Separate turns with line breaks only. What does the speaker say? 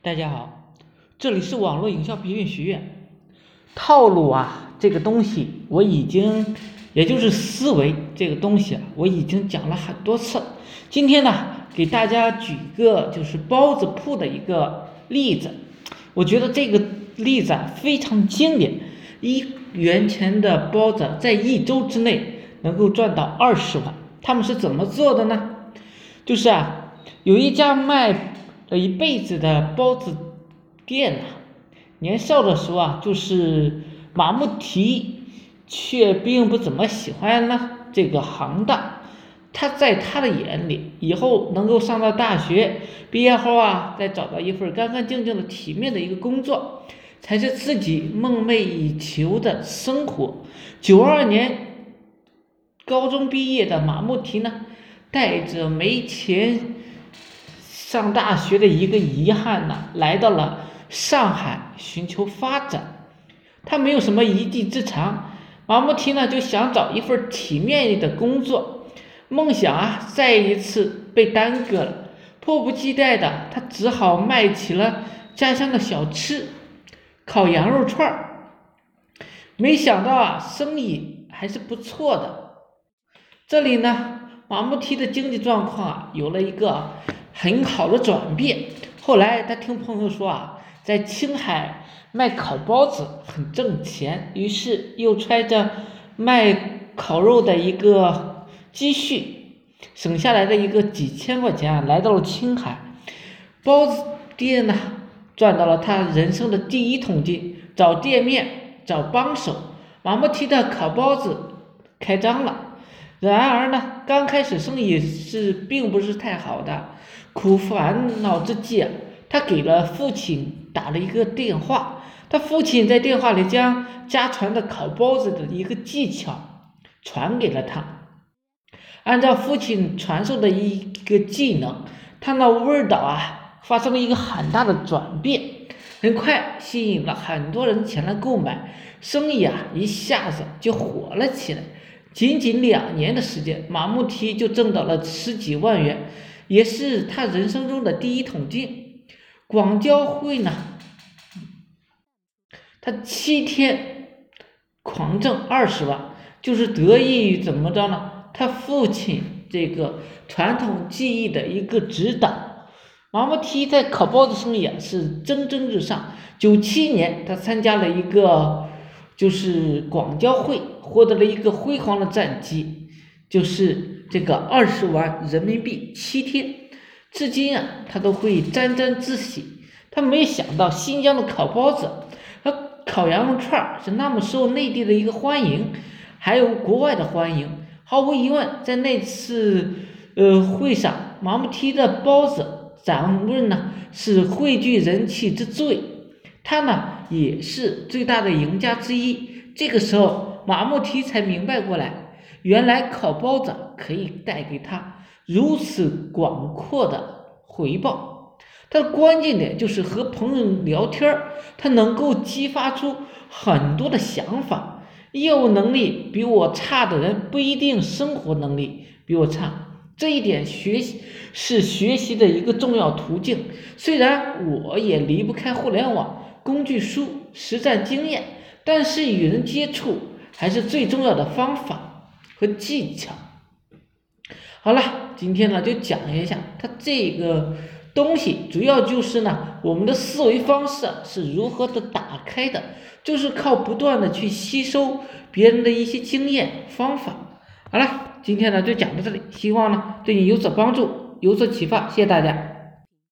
大家好，这里是网络营销培训学院。套路啊，这个东西我已经，也就是思维这个东西啊，我已经讲了很多次。今天呢，给大家举一个就是包子铺的一个例子。我觉得这个例子啊非常经典，一元钱的包子在一周之内能够赚到二十万。他们是怎么做的呢？就是啊，有一家卖。这一辈子的包子店呐，年少的时候啊，就是马不提，却并不怎么喜欢呢这个行当。他在他的眼里，以后能够上到大学，毕业后啊，再找到一份干干净净的、体面的一个工作，才是自己梦寐以求的生活。九二年高中毕业的马木提呢，带着没钱。上大学的一个遗憾呢，来到了上海寻求发展。他没有什么一技之长，马木提呢就想找一份体面的工作。梦想啊，再一次被耽搁了。迫不及待的他只好卖起了家乡的小吃——烤羊肉串儿。没想到啊，生意还是不错的。这里呢，马木提的经济状况啊，有了一个。很好的转变。后来他听朋友说啊，在青海卖烤包子很挣钱，于是又揣着卖烤肉的一个积蓄，省下来的一个几千块钱，来到了青海包子店呢，赚到了他人生的第一桶金。找店面，找帮手，马木提的烤包子开张了。然而呢，刚开始生意是并不是太好的。苦烦恼之际，他给了父亲打了一个电话。他父亲在电话里将家传的烤包子的一个技巧传给了他。按照父亲传授的一个技能，他那味道啊发生了一个很大的转变，很快吸引了很多人前来购买，生意啊一下子就火了起来。仅仅两年的时间，马木提就挣到了十几万元。也是他人生中的第一桶金，广交会呢，他七天狂挣二十万，就是得益于怎么着呢？他父亲这个传统技艺的一个指导。马木提在烤包子生意啊是蒸蒸日上。九七年，他参加了一个就是广交会，获得了一个辉煌的战绩，就是。这个二十万人民币七天，至今啊，他都会沾沾自喜。他没想到新疆的烤包子和烤羊肉串是那么受内地的一个欢迎，还有国外的欢迎。毫无疑问，在那次呃会上，马木提的包子掌论呢是汇聚人气之最，他呢也是最大的赢家之一。这个时候，马木提才明白过来。原来烤包子可以带给他如此广阔的回报，他关键点就是和朋友聊天，他能够激发出很多的想法。业务能力比我差的人不一定生活能力比我差，这一点学习是学习的一个重要途径。虽然我也离不开互联网工具书、实战经验，但是与人接触还是最重要的方法。和技巧，好了，今天呢就讲一下它这个东西，主要就是呢我们的思维方式是如何的打开的，就是靠不断的去吸收别人的一些经验方法。好了，今天呢就讲到这里，希望呢对你有所帮助，有所启发，谢谢大家。